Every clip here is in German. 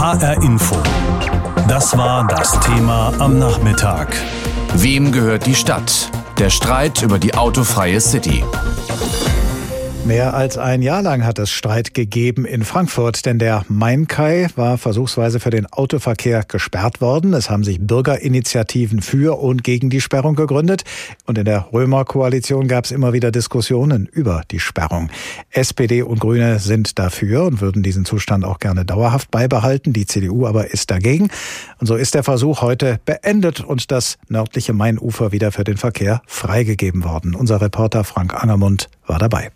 HR Info. Das war das Thema am Nachmittag. Wem gehört die Stadt? Der Streit über die autofreie City. Mehr als ein Jahr lang hat es Streit gegeben in Frankfurt, denn der Main-Kai war versuchsweise für den Autoverkehr gesperrt worden. Es haben sich Bürgerinitiativen für und gegen die Sperrung gegründet. Und in der Römer-Koalition gab es immer wieder Diskussionen über die Sperrung. SPD und Grüne sind dafür und würden diesen Zustand auch gerne dauerhaft beibehalten. Die CDU aber ist dagegen. Und so ist der Versuch heute beendet und das nördliche Mainufer wieder für den Verkehr freigegeben worden. Unser Reporter Frank Angermund war dabei.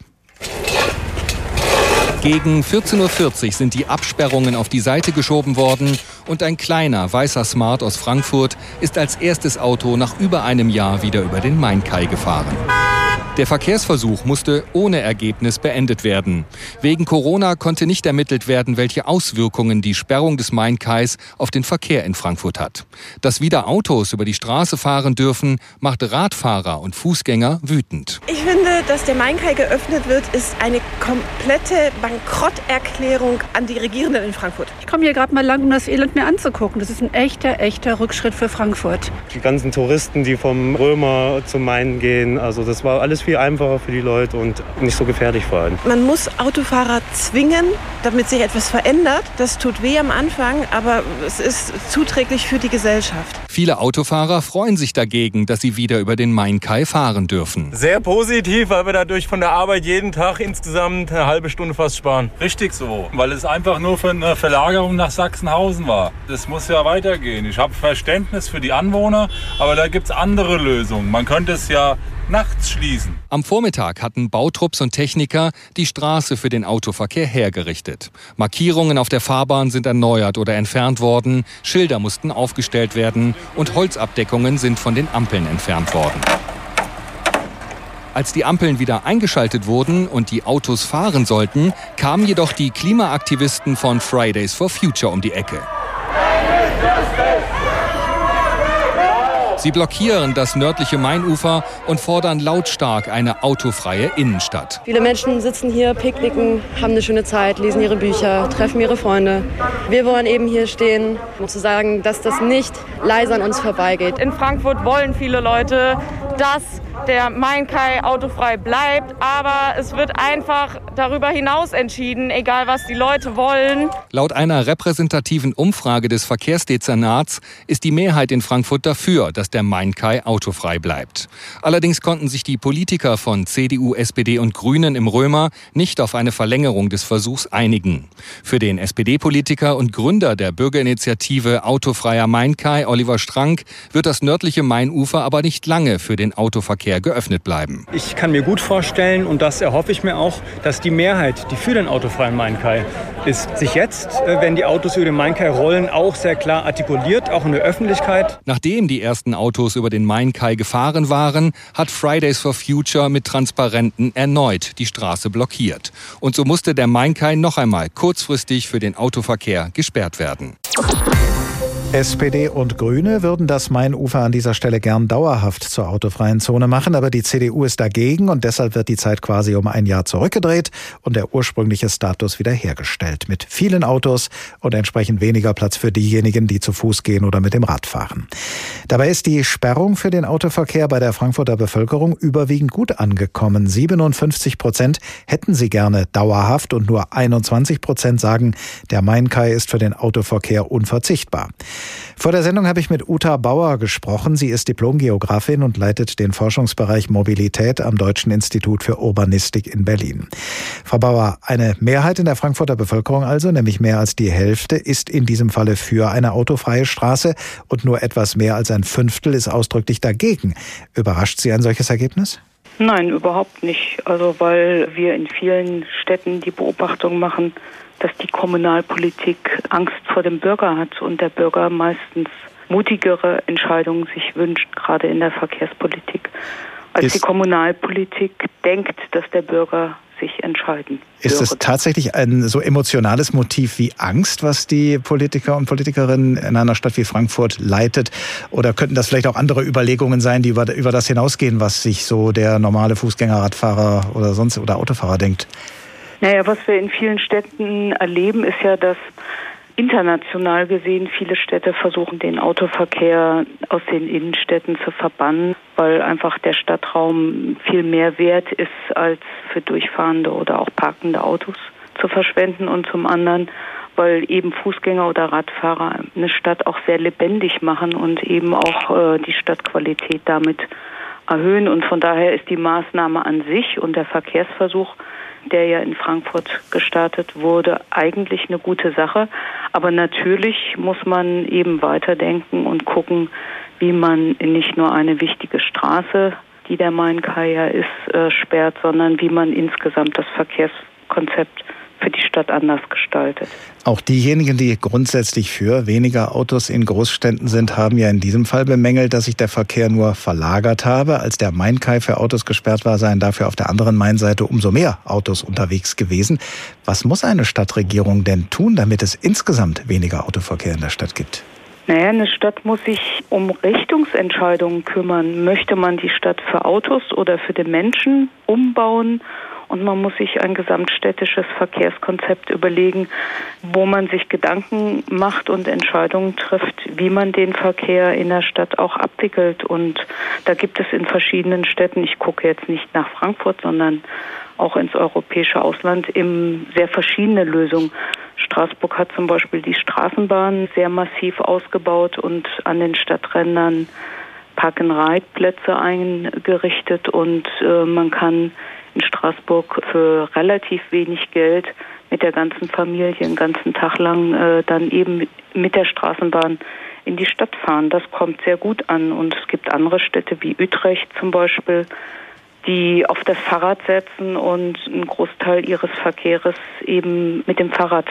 Gegen 14.40 Uhr sind die Absperrungen auf die Seite geschoben worden und ein kleiner weißer Smart aus Frankfurt ist als erstes Auto nach über einem Jahr wieder über den Main-Kai gefahren. Der Verkehrsversuch musste ohne Ergebnis beendet werden. Wegen Corona konnte nicht ermittelt werden, welche Auswirkungen die Sperrung des Main-Kais auf den Verkehr in Frankfurt hat. Dass wieder Autos über die Straße fahren dürfen, macht Radfahrer und Fußgänger wütend. Ich finde, dass der Main-Kai geöffnet wird, ist eine komplette Bankrotterklärung an die Regierenden in Frankfurt. Ich komme hier gerade mal lang, um das Elend mir anzugucken. Das ist ein echter, echter Rückschritt für Frankfurt. Die ganzen Touristen, die vom Römer zum Main gehen, also das war alles viel einfacher für die Leute und nicht so gefährlich vor allem. Man muss Autofahrer zwingen, damit sich etwas verändert. Das tut weh am Anfang, aber es ist zuträglich für die Gesellschaft. Viele Autofahrer freuen sich dagegen, dass sie wieder über den Main-Kai fahren dürfen. Sehr positiv, weil wir dadurch von der Arbeit jeden Tag insgesamt eine halbe Stunde fast sparen. Richtig so, weil es einfach nur für eine Verlagerung nach Sachsenhausen war. Das muss ja weitergehen. Ich habe Verständnis für die Anwohner, aber da gibt es andere Lösungen. Man könnte es ja nachts schließen. Am Vormittag hatten Bautrupps und Techniker die Straße für den Autoverkehr hergerichtet. Markierungen auf der Fahrbahn sind erneuert oder entfernt worden, Schilder mussten aufgestellt werden und Holzabdeckungen sind von den Ampeln entfernt worden. Als die Ampeln wieder eingeschaltet wurden und die Autos fahren sollten, kamen jedoch die Klimaaktivisten von Fridays for Future um die Ecke. Sie blockieren das nördliche Mainufer und fordern lautstark eine autofreie Innenstadt. Viele Menschen sitzen hier, picknicken, haben eine schöne Zeit, lesen ihre Bücher, treffen ihre Freunde. Wir wollen eben hier stehen, um zu sagen, dass das nicht leise an uns vorbeigeht. In Frankfurt wollen viele Leute, dass der Main-Kai autofrei bleibt, aber es wird einfach darüber hinaus entschieden, egal was die Leute wollen. Laut einer repräsentativen Umfrage des Verkehrsdezernats ist die Mehrheit in Frankfurt dafür, dass der Main-Kai autofrei bleibt. Allerdings konnten sich die Politiker von CDU, SPD und Grünen im Römer nicht auf eine Verlängerung des Versuchs einigen. Für den SPD-Politiker und Gründer der Bürgerinitiative Autofreier Main-Kai, Oliver Strank, wird das nördliche Mainufer aber nicht lange für den Autoverkehr Verkehr geöffnet bleiben. Ich kann mir gut vorstellen, und das erhoffe ich mir auch, dass die Mehrheit, die für den autofreien Main-Kai ist, sich jetzt, äh, wenn die Autos über den Main-Kai rollen, auch sehr klar artikuliert, auch in der Öffentlichkeit. Nachdem die ersten Autos über den Main-Kai gefahren waren, hat Fridays for Future mit Transparenten erneut die Straße blockiert. Und so musste der Main-Kai noch einmal kurzfristig für den Autoverkehr gesperrt werden. SPD und Grüne würden das Mainufer an dieser Stelle gern dauerhaft zur autofreien Zone machen, aber die CDU ist dagegen und deshalb wird die Zeit quasi um ein Jahr zurückgedreht und der ursprüngliche Status wiederhergestellt mit vielen Autos und entsprechend weniger Platz für diejenigen, die zu Fuß gehen oder mit dem Rad fahren. Dabei ist die Sperrung für den Autoverkehr bei der Frankfurter Bevölkerung überwiegend gut angekommen. 57 Prozent hätten sie gerne dauerhaft und nur 21 Prozent sagen, der Main-Kai ist für den Autoverkehr unverzichtbar. Vor der Sendung habe ich mit Uta Bauer gesprochen. Sie ist Diplomgeografin und leitet den Forschungsbereich Mobilität am Deutschen Institut für Urbanistik in Berlin. Frau Bauer, eine Mehrheit in der Frankfurter Bevölkerung also, nämlich mehr als die Hälfte, ist in diesem Falle für eine autofreie Straße und nur etwas mehr als ein Fünftel ist ausdrücklich dagegen. Überrascht Sie ein solches Ergebnis? Nein, überhaupt nicht. Also weil wir in vielen Städten die Beobachtung machen, dass die Kommunalpolitik Angst vor dem Bürger hat und der Bürger meistens mutigere Entscheidungen sich wünscht, gerade in der Verkehrspolitik, als ist die Kommunalpolitik denkt, dass der Bürger sich entscheiden. Ist es tatsächlich ein so emotionales Motiv wie Angst, was die Politiker und Politikerinnen in einer Stadt wie Frankfurt leitet? Oder könnten das vielleicht auch andere Überlegungen sein, die über, über das hinausgehen, was sich so der normale Fußgänger, Radfahrer oder sonst oder Autofahrer denkt? Naja, was wir in vielen Städten erleben, ist ja, dass international gesehen viele Städte versuchen, den Autoverkehr aus den Innenstädten zu verbannen, weil einfach der Stadtraum viel mehr wert ist, als für durchfahrende oder auch parkende Autos zu verschwenden und zum anderen, weil eben Fußgänger oder Radfahrer eine Stadt auch sehr lebendig machen und eben auch äh, die Stadtqualität damit erhöhen. Und von daher ist die Maßnahme an sich und der Verkehrsversuch der ja in Frankfurt gestartet wurde, eigentlich eine gute Sache. Aber natürlich muss man eben weiterdenken und gucken, wie man nicht nur eine wichtige Straße, die der Main-Kai ja ist, äh, sperrt, sondern wie man insgesamt das Verkehrskonzept für die Stadt anders gestaltet. Auch diejenigen, die grundsätzlich für weniger Autos in Großstädten sind, haben ja in diesem Fall bemängelt, dass sich der Verkehr nur verlagert habe. Als der Main-Kai für Autos gesperrt war, seien dafür auf der anderen Mainseite umso mehr Autos unterwegs gewesen. Was muss eine Stadtregierung denn tun, damit es insgesamt weniger Autoverkehr in der Stadt gibt? Naja, eine Stadt muss sich um Richtungsentscheidungen kümmern. Möchte man die Stadt für Autos oder für den Menschen umbauen? Und man muss sich ein gesamtstädtisches Verkehrskonzept überlegen, wo man sich Gedanken macht und Entscheidungen trifft, wie man den Verkehr in der Stadt auch abwickelt. Und da gibt es in verschiedenen Städten, ich gucke jetzt nicht nach Frankfurt, sondern auch ins europäische Ausland, eben sehr verschiedene Lösungen. Straßburg hat zum Beispiel die Straßenbahn sehr massiv ausgebaut und an den Stadträndern Park-and-Ride-Plätze eingerichtet und äh, man kann in Straßburg für relativ wenig Geld mit der ganzen Familie einen ganzen Tag lang äh, dann eben mit der Straßenbahn in die Stadt fahren. Das kommt sehr gut an. Und es gibt andere Städte wie Utrecht zum Beispiel, die auf das Fahrrad setzen und einen Großteil ihres Verkehrs eben mit dem Fahrrad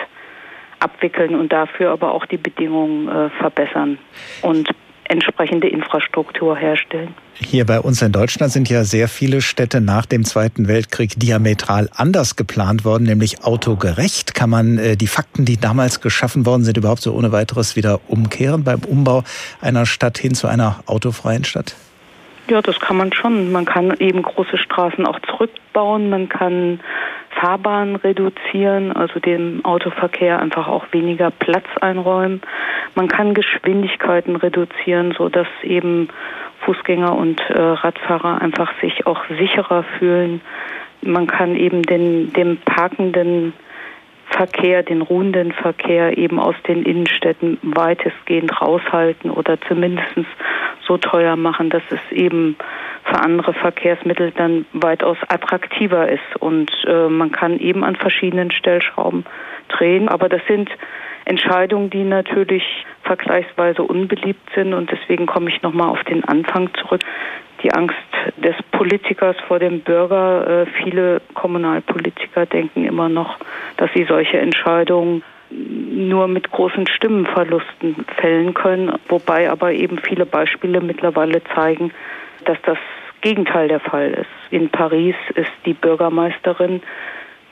abwickeln und dafür aber auch die Bedingungen äh, verbessern. Und entsprechende Infrastruktur herstellen. Hier bei uns in Deutschland sind ja sehr viele Städte nach dem Zweiten Weltkrieg diametral anders geplant worden, nämlich autogerecht. Kann man äh, die Fakten, die damals geschaffen worden sind, überhaupt so ohne weiteres wieder umkehren beim Umbau einer Stadt hin zu einer autofreien Stadt? Ja, das kann man schon. Man kann eben große Straßen auch zurückbauen. Man kann Fahrbahnen reduzieren, also dem Autoverkehr einfach auch weniger Platz einräumen. Man kann Geschwindigkeiten reduzieren, so dass eben Fußgänger und äh, Radfahrer einfach sich auch sicherer fühlen. Man kann eben den, dem parkenden Verkehr, den ruhenden Verkehr eben aus den Innenstädten weitestgehend raushalten oder zumindest so teuer machen, dass es eben für andere Verkehrsmittel dann weitaus attraktiver ist. Und äh, man kann eben an verschiedenen Stellschrauben drehen. Aber das sind Entscheidungen, die natürlich vergleichsweise unbeliebt sind. Und deswegen komme ich nochmal auf den Anfang zurück. Die Angst des Politikers vor dem Bürger. Äh, viele Kommunalpolitiker denken immer noch, dass sie solche Entscheidungen nur mit großen Stimmenverlusten fällen können, wobei aber eben viele Beispiele mittlerweile zeigen, dass das Gegenteil der Fall ist. In Paris ist die Bürgermeisterin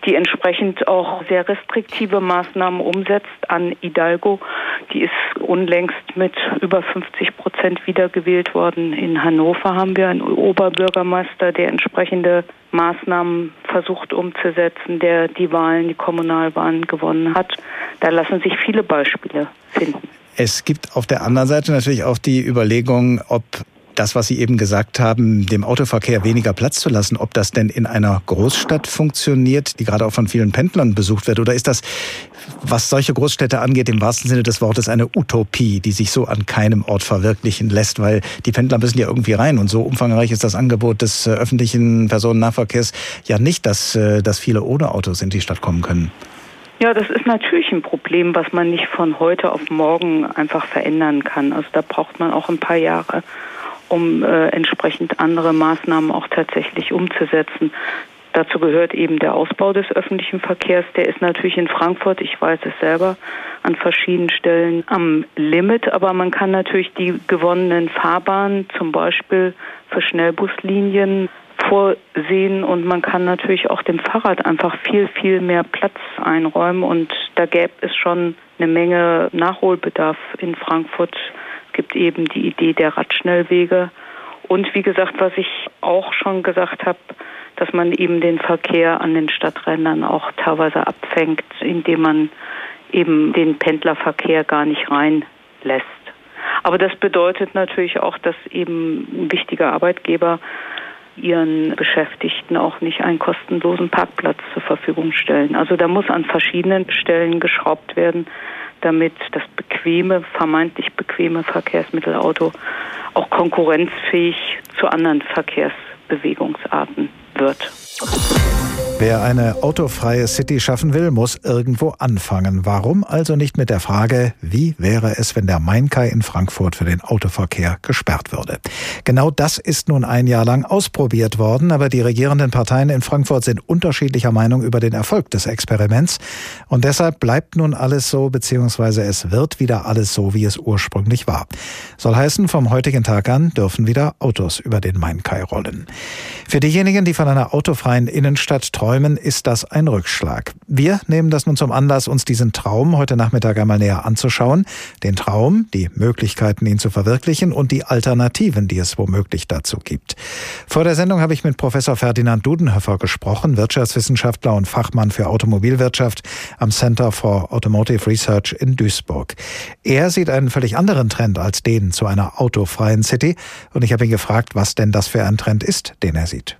die entsprechend auch sehr restriktive Maßnahmen umsetzt an Hidalgo. Die ist unlängst mit über 50 Prozent wiedergewählt worden. In Hannover haben wir einen Oberbürgermeister, der entsprechende Maßnahmen versucht umzusetzen, der die Wahlen, die Kommunalwahlen gewonnen hat. Da lassen sich viele Beispiele finden. Es gibt auf der anderen Seite natürlich auch die Überlegung, ob das, was Sie eben gesagt haben, dem Autoverkehr weniger Platz zu lassen, ob das denn in einer Großstadt funktioniert, die gerade auch von vielen Pendlern besucht wird, oder ist das, was solche Großstädte angeht, im wahrsten Sinne des Wortes eine Utopie, die sich so an keinem Ort verwirklichen lässt, weil die Pendler müssen ja irgendwie rein und so umfangreich ist das Angebot des äh, öffentlichen Personennahverkehrs ja nicht, dass, äh, dass viele ohne Autos in die Stadt kommen können. Ja, das ist natürlich ein Problem, was man nicht von heute auf morgen einfach verändern kann. Also da braucht man auch ein paar Jahre um äh, entsprechend andere Maßnahmen auch tatsächlich umzusetzen. Dazu gehört eben der Ausbau des öffentlichen Verkehrs. Der ist natürlich in Frankfurt, ich weiß es selber, an verschiedenen Stellen am Limit. Aber man kann natürlich die gewonnenen Fahrbahnen zum Beispiel für Schnellbuslinien vorsehen und man kann natürlich auch dem Fahrrad einfach viel, viel mehr Platz einräumen. Und da gäbe es schon eine Menge Nachholbedarf in Frankfurt gibt eben die Idee der Radschnellwege. Und wie gesagt, was ich auch schon gesagt habe, dass man eben den Verkehr an den Stadträndern auch teilweise abfängt, indem man eben den Pendlerverkehr gar nicht reinlässt. Aber das bedeutet natürlich auch, dass eben ein wichtiger Arbeitgeber ihren Beschäftigten auch nicht einen kostenlosen Parkplatz zur Verfügung stellen. Also da muss an verschiedenen Stellen geschraubt werden, damit das bequeme, vermeintlich bequeme Verkehrsmittelauto auch konkurrenzfähig zu anderen Verkehrsbewegungsarten wird. Wer eine autofreie City schaffen will, muss irgendwo anfangen. Warum also nicht mit der Frage, wie wäre es, wenn der Mainkai in Frankfurt für den Autoverkehr gesperrt würde? Genau das ist nun ein Jahr lang ausprobiert worden, aber die regierenden Parteien in Frankfurt sind unterschiedlicher Meinung über den Erfolg des Experiments. Und deshalb bleibt nun alles so, beziehungsweise es wird wieder alles so, wie es ursprünglich war. Soll heißen, vom heutigen Tag an dürfen wieder Autos über den Mainkai rollen. Für diejenigen, die von einer autofreien Innenstadt träumen, träumen, ist das ein Rückschlag. Wir nehmen das nun zum Anlass, uns diesen Traum heute Nachmittag einmal näher anzuschauen. Den Traum, die Möglichkeiten, ihn zu verwirklichen und die Alternativen, die es womöglich dazu gibt. Vor der Sendung habe ich mit Professor Ferdinand Dudenhöfer gesprochen, Wirtschaftswissenschaftler und Fachmann für Automobilwirtschaft am Center for Automotive Research in Duisburg. Er sieht einen völlig anderen Trend als den zu einer autofreien City und ich habe ihn gefragt, was denn das für ein Trend ist, den er sieht.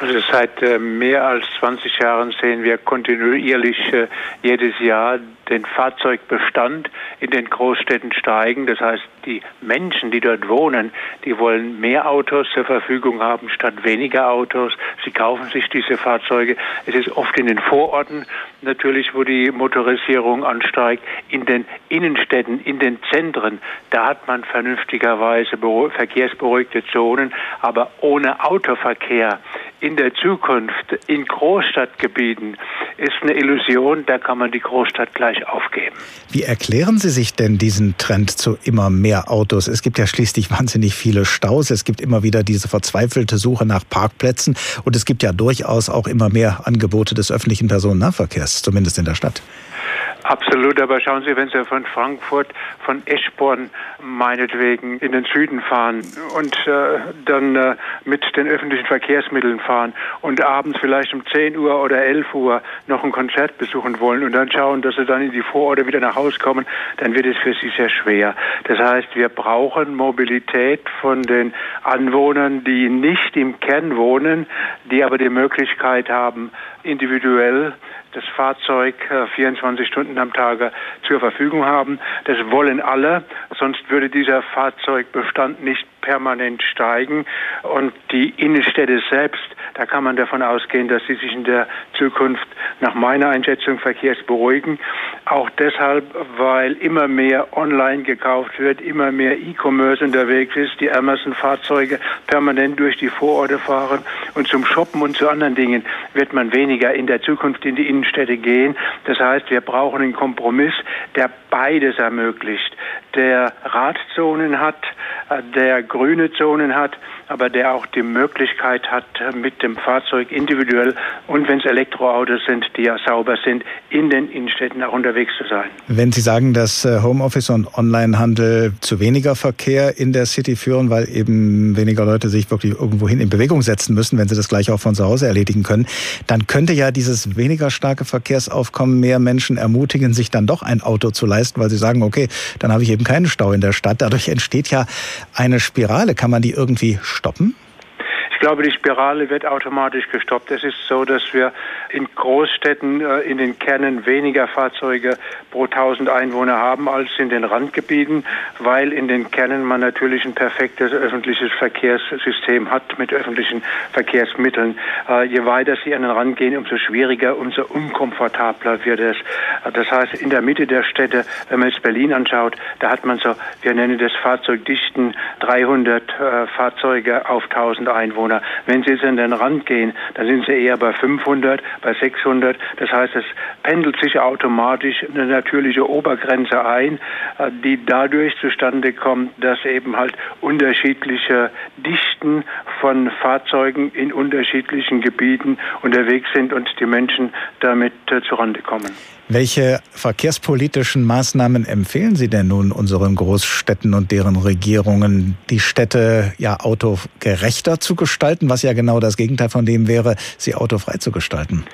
Also seit äh, mehr als 20 Jahren sehen wir kontinuierlich äh, jedes Jahr den Fahrzeugbestand in den Großstädten steigen. Das heißt, die Menschen, die dort wohnen, die wollen mehr Autos zur Verfügung haben statt weniger Autos. Sie kaufen sich diese Fahrzeuge. Es ist oft in den Vororten natürlich, wo die Motorisierung ansteigt. In den Innenstädten, in den Zentren, da hat man vernünftigerweise verkehrsberuhigte Zonen, aber ohne Autoverkehr in der Zukunft in Großstadtgebieten ist eine Illusion, da kann man die Großstadt gleich aufgeben. Wie erklären Sie sich denn diesen Trend zu immer mehr Autos? Es gibt ja schließlich wahnsinnig viele Staus, es gibt immer wieder diese verzweifelte Suche nach Parkplätzen und es gibt ja durchaus auch immer mehr Angebote des öffentlichen Personennahverkehrs, zumindest in der Stadt. Absolut, aber schauen Sie, wenn Sie von Frankfurt, von Eschborn meinetwegen in den Süden fahren und äh, dann äh, mit den öffentlichen Verkehrsmitteln fahren und abends vielleicht um 10 Uhr oder 11 Uhr noch ein Konzert besuchen wollen und dann schauen, dass Sie dann in die Vororte wieder nach Hause kommen, dann wird es für Sie sehr schwer. Das heißt, wir brauchen Mobilität von den Anwohnern, die nicht im Kern wohnen, die aber die Möglichkeit haben, individuell das Fahrzeug 24 äh, Stunden am Tage zur Verfügung haben. Das wollen alle, sonst würde dieser Fahrzeugbestand nicht permanent steigen. Und die Innenstädte selbst, da kann man davon ausgehen, dass sie sich in der Zukunft nach meiner Einschätzung verkehrsberuhigen. Auch deshalb, weil immer mehr online gekauft wird, immer mehr E-Commerce unterwegs ist, die Amazon-Fahrzeuge permanent durch die Vororte fahren und zum Shoppen und zu anderen Dingen wird man weniger in der Zukunft in die Innenstädte gehen. Das heißt, wir brauchen einen Kompromiss, der beides ermöglicht, der Radzonen hat, äh, der grüne Zonen hat, aber der auch die Möglichkeit hat, mit dem Fahrzeug individuell und wenn es Elektroautos sind, die ja sauber sind, in den Innenstädten auch unterwegs zu sein. Wenn Sie sagen, dass äh, Homeoffice und Onlinehandel zu weniger Verkehr in der City führen, weil eben weniger Leute sich wirklich irgendwohin in Bewegung setzen müssen, wenn sie das gleich auch von zu Hause erledigen können, dann könnte ja dieses weniger starke Verkehrsaufkommen mehr Menschen ermutigen, sich dann doch ein Auto zu leisten, weil sie sagen, okay, dann habe ich eben keinen Stau in der Stadt. Dadurch entsteht ja eine Spirale. Kann man die irgendwie stoppen? Ich glaube, die Spirale wird automatisch gestoppt. Es ist so, dass wir in Großstädten äh, in den Kernen weniger Fahrzeuge pro 1000 Einwohner haben als in den Randgebieten, weil in den Kernen man natürlich ein perfektes öffentliches Verkehrssystem hat mit öffentlichen Verkehrsmitteln. Äh, je weiter Sie an den Rand gehen, umso schwieriger, umso unkomfortabler wird es. Äh, das heißt, in der Mitte der Städte, wenn man jetzt Berlin anschaut, da hat man so, wir nennen das Fahrzeugdichten, 300 Fahrzeuge auf 1000 Einwohner. Einwohner. Wenn Sie jetzt an den Rand gehen, dann sind Sie eher bei 500, bei 600. Das heißt, es pendelt sich automatisch eine natürliche Obergrenze ein, äh, die dadurch zustande kommt, dass eben halt unterschiedliche Dichten von Fahrzeugen in unterschiedlichen Gebieten unterwegs sind und die Menschen damit äh, zurande kommen. Welche verkehrspolitischen Maßnahmen empfehlen Sie denn nun unseren Großstädten und deren Regierungen, die Städte ja autogerechter zu gestalten, was ja genau das Gegenteil von dem wäre, sie autofrei zu gestalten?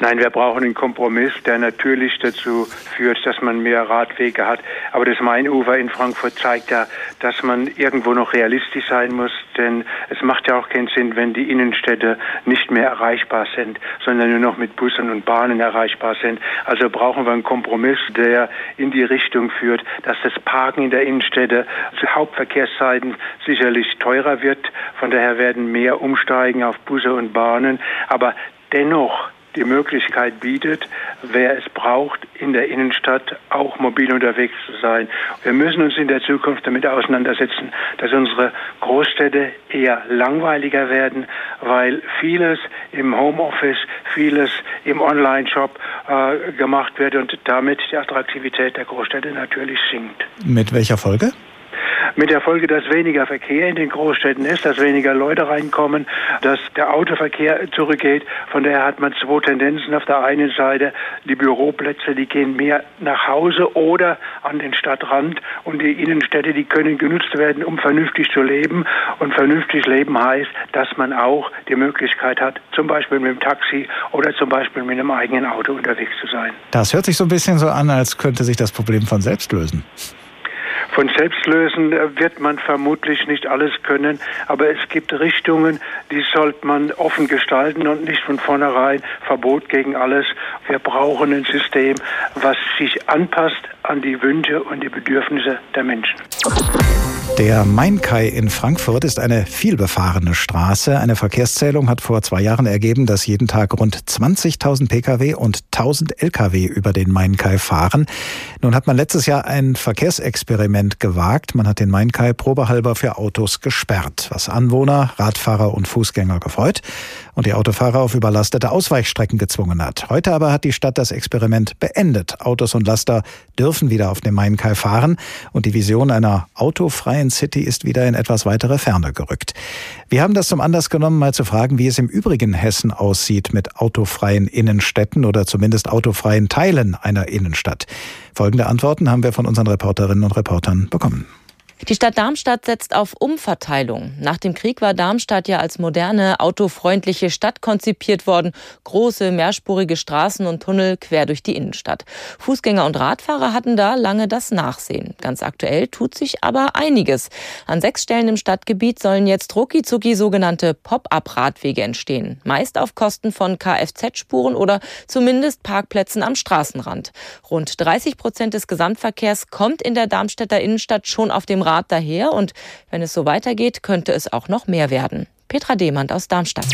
Nein, wir brauchen einen Kompromiss, der natürlich dazu führt, dass man mehr Radwege hat. Aber das Mainufer in Frankfurt zeigt ja, dass man irgendwo noch realistisch sein muss, denn es macht ja auch keinen Sinn, wenn die Innenstädte nicht mehr erreichbar sind, sondern nur noch mit Bussen und Bahnen erreichbar sind. Also brauchen wir einen Kompromiss, der in die Richtung führt, dass das Parken in der Innenstädte zu Hauptverkehrszeiten sicherlich teurer wird. Von daher werden mehr umsteigen auf Busse und Bahnen. Aber dennoch die Möglichkeit bietet, wer es braucht, in der Innenstadt auch mobil unterwegs zu sein. Wir müssen uns in der Zukunft damit auseinandersetzen, dass unsere Großstädte eher langweiliger werden, weil vieles im Homeoffice, vieles im Online-Shop äh, gemacht wird und damit die Attraktivität der Großstädte natürlich sinkt. Mit welcher Folge? Mit der Folge, dass weniger Verkehr in den Großstädten ist, dass weniger Leute reinkommen, dass der Autoverkehr zurückgeht. Von daher hat man zwei Tendenzen. Auf der einen Seite die Büroplätze, die gehen mehr nach Hause oder an den Stadtrand und die Innenstädte, die können genutzt werden, um vernünftig zu leben. Und vernünftig leben heißt, dass man auch die Möglichkeit hat, zum Beispiel mit dem Taxi oder zum Beispiel mit einem eigenen Auto unterwegs zu sein. Das hört sich so ein bisschen so an, als könnte sich das Problem von selbst lösen. Von selbst lösen wird man vermutlich nicht alles können, aber es gibt Richtungen, die sollte man offen gestalten und nicht von vornherein Verbot gegen alles. Wir brauchen ein System, was sich anpasst an die Wünsche und die Bedürfnisse der Menschen. Der Mainkai in Frankfurt ist eine vielbefahrene Straße. Eine Verkehrszählung hat vor zwei Jahren ergeben, dass jeden Tag rund 20.000 Pkw und 1000 Lkw über den Mainkai fahren. Nun hat man letztes Jahr ein Verkehrsexperiment gewagt. Man hat den Mainkai probehalber für Autos gesperrt, was Anwohner, Radfahrer und Fußgänger gefreut und die Autofahrer auf überlastete Ausweichstrecken gezwungen hat. Heute aber hat die Stadt das Experiment beendet. Autos und Laster dürfen wieder auf dem Mainkai fahren und die Vision einer autofreien City ist wieder in etwas weitere Ferne gerückt. Wir haben das zum Anlass genommen, mal zu fragen, wie es im übrigen Hessen aussieht mit autofreien Innenstädten oder zumindest autofreien Teilen einer Innenstadt. Folgende Antworten haben wir von unseren Reporterinnen und Reportern bekommen. Die Stadt Darmstadt setzt auf Umverteilung. Nach dem Krieg war Darmstadt ja als moderne, autofreundliche Stadt konzipiert worden. Große, mehrspurige Straßen und Tunnel quer durch die Innenstadt. Fußgänger und Radfahrer hatten da lange das Nachsehen. Ganz aktuell tut sich aber einiges. An sechs Stellen im Stadtgebiet sollen jetzt rucki sogenannte Pop-up-Radwege entstehen. Meist auf Kosten von Kfz-Spuren oder zumindest Parkplätzen am Straßenrand. Rund 30 Prozent des Gesamtverkehrs kommt in der Darmstädter Innenstadt schon auf dem Rad Grad daher und wenn es so weitergeht, könnte es auch noch mehr werden. Petra Demand aus Darmstadt.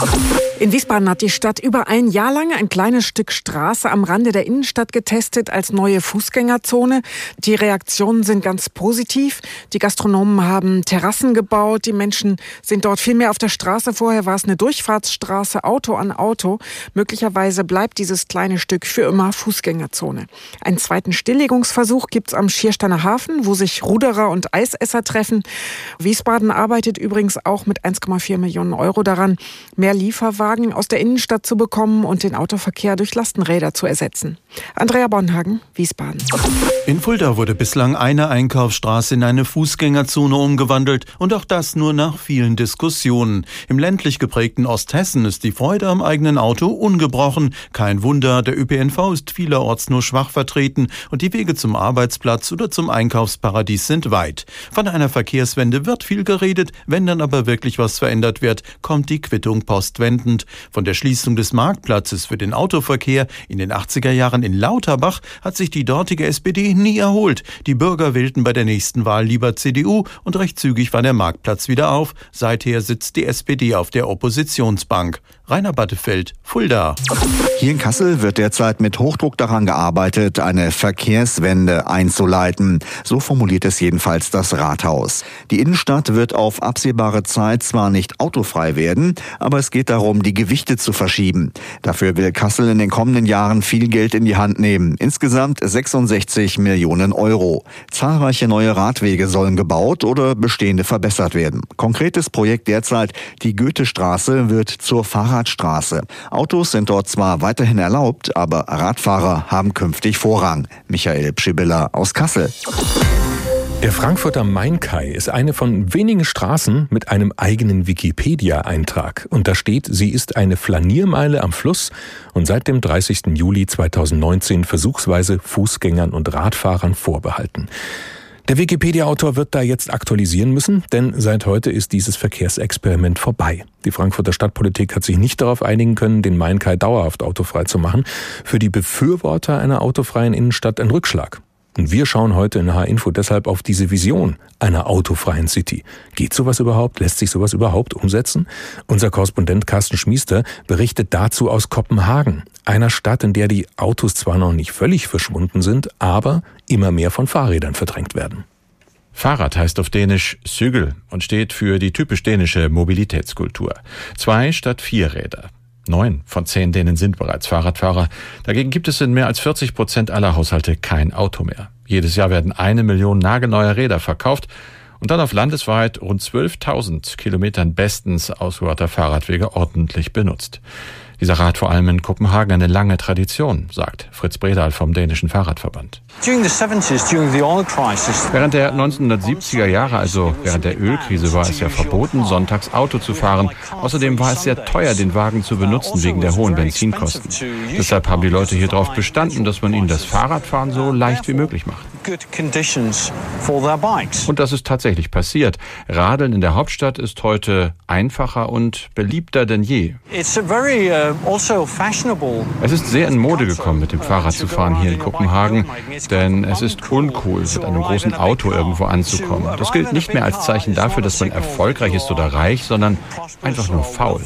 In Wiesbaden hat die Stadt über ein Jahr lang ein kleines Stück Straße am Rande der Innenstadt getestet als neue Fußgängerzone. Die Reaktionen sind ganz positiv. Die Gastronomen haben Terrassen gebaut. Die Menschen sind dort viel mehr auf der Straße. Vorher war es eine Durchfahrtsstraße, Auto an Auto. Möglicherweise bleibt dieses kleine Stück für immer Fußgängerzone. Einen zweiten Stilllegungsversuch gibt es am Schiersteiner Hafen, wo sich Ruderer und Eisesser treffen. Wiesbaden arbeitet übrigens auch mit 1,4 Millionen Millionen Euro daran, mehr Lieferwagen aus der Innenstadt zu bekommen und den Autoverkehr durch Lastenräder zu ersetzen. Andrea Bonhagen, Wiesbaden. In Fulda wurde bislang eine Einkaufsstraße in eine Fußgängerzone umgewandelt und auch das nur nach vielen Diskussionen. Im ländlich geprägten Osthessen ist die Freude am eigenen Auto ungebrochen. Kein Wunder, der ÖPNV ist vielerorts nur schwach vertreten und die Wege zum Arbeitsplatz oder zum Einkaufsparadies sind weit. Von einer Verkehrswende wird viel geredet, wenn dann aber wirklich was verändert wird, kommt die Quittung postwendend. Von der Schließung des Marktplatzes für den Autoverkehr in den 80er Jahren in Lauterbach hat sich die dortige SPD nie erholt. Die Bürger wählten bei der nächsten Wahl lieber CDU und recht zügig war der Marktplatz wieder auf. Seither sitzt die SPD auf der Oppositionsbank. Rainer Battefeld, Fulda. Hier in Kassel wird derzeit mit Hochdruck daran gearbeitet, eine Verkehrswende einzuleiten. So formuliert es jedenfalls das Rathaus. Die Innenstadt wird auf absehbare Zeit zwar nicht autofrei werden, aber es geht darum, die Gewichte zu verschieben. Dafür will Kassel in den kommenden Jahren viel Geld in die Hand nehmen. Insgesamt 66 Millionen Euro. Zahlreiche neue Radwege sollen gebaut oder bestehende verbessert werden. Konkretes Projekt derzeit, die Goethestraße wird zur Fahrradstraße. Autos sind dort zwar weiterhin erlaubt, aber Radfahrer haben künftig Vorrang. Michael Pschibilla aus Kassel. Der Frankfurter Mainkai ist eine von wenigen Straßen mit einem eigenen Wikipedia-Eintrag. Und da steht, sie ist eine Flaniermeile am Fluss und seit dem 30. Juli 2019 versuchsweise Fußgängern und Radfahrern vorbehalten. Der Wikipedia-Autor wird da jetzt aktualisieren müssen, denn seit heute ist dieses Verkehrsexperiment vorbei. Die Frankfurter Stadtpolitik hat sich nicht darauf einigen können, den Mainkai dauerhaft autofrei zu machen. Für die Befürworter einer autofreien Innenstadt ein Rückschlag. Und wir schauen heute in H-Info deshalb auf diese Vision einer autofreien City. Geht sowas überhaupt? Lässt sich sowas überhaupt umsetzen? Unser Korrespondent Carsten Schmiester berichtet dazu aus Kopenhagen, einer Stadt, in der die Autos zwar noch nicht völlig verschwunden sind, aber immer mehr von Fahrrädern verdrängt werden. Fahrrad heißt auf Dänisch Zügel und steht für die typisch dänische Mobilitätskultur. Zwei statt vier Räder. Neun von zehn Dänen sind bereits Fahrradfahrer. Dagegen gibt es in mehr als 40 Prozent aller Haushalte kein Auto mehr. Jedes Jahr werden eine Million nagelneue Räder verkauft und dann auf landesweit rund 12.000 Kilometern bestens ausgebauten Fahrradwege ordentlich benutzt. Dieser Rat vor allem in Kopenhagen eine lange Tradition, sagt Fritz Bredal vom dänischen Fahrradverband. Während der 1970er Jahre, also während der Ölkrise, war es ja verboten, sonntags Auto zu fahren. Außerdem war es sehr teuer, den Wagen zu benutzen wegen der hohen Benzinkosten. Deshalb haben die Leute hier darauf bestanden, dass man ihnen das Fahrradfahren so leicht wie möglich macht. Und das ist tatsächlich passiert. Radeln in der Hauptstadt ist heute einfacher und beliebter denn je. Also es ist sehr in Mode gekommen, mit dem Fahrrad zu fahren hier in Kopenhagen, denn es ist uncool, mit einem großen Auto irgendwo anzukommen. Das gilt nicht mehr als Zeichen dafür, dass man erfolgreich ist oder reich, sondern einfach nur faul.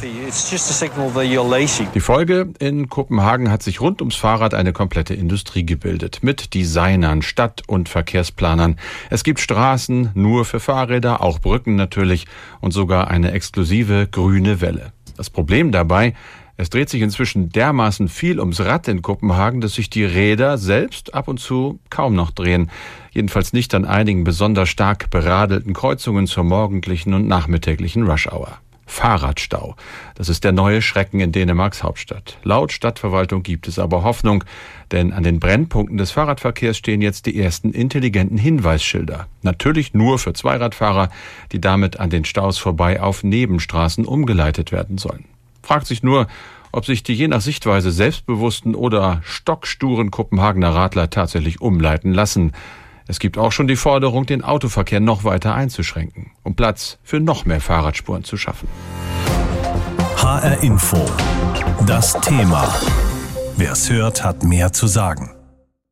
Die Folge, in Kopenhagen hat sich rund ums Fahrrad eine komplette Industrie gebildet, mit Designern, Stadt- und Verkehrsplanern. Es gibt Straßen nur für Fahrräder, auch Brücken natürlich und sogar eine exklusive grüne Welle. Das Problem dabei, es dreht sich inzwischen dermaßen viel ums Rad in Kopenhagen, dass sich die Räder selbst ab und zu kaum noch drehen. Jedenfalls nicht an einigen besonders stark beradelten Kreuzungen zur morgendlichen und nachmittäglichen Rush-Hour. Fahrradstau. Das ist der neue Schrecken in Dänemarks Hauptstadt. Laut Stadtverwaltung gibt es aber Hoffnung, denn an den Brennpunkten des Fahrradverkehrs stehen jetzt die ersten intelligenten Hinweisschilder. Natürlich nur für Zweiradfahrer, die damit an den Staus vorbei auf Nebenstraßen umgeleitet werden sollen. Fragt sich nur, ob sich die je nach Sichtweise selbstbewussten oder stocksturen Kopenhagener Radler tatsächlich umleiten lassen. Es gibt auch schon die Forderung, den Autoverkehr noch weiter einzuschränken, um Platz für noch mehr Fahrradspuren zu schaffen. HR Info. Das Thema. Wer es hört, hat mehr zu sagen.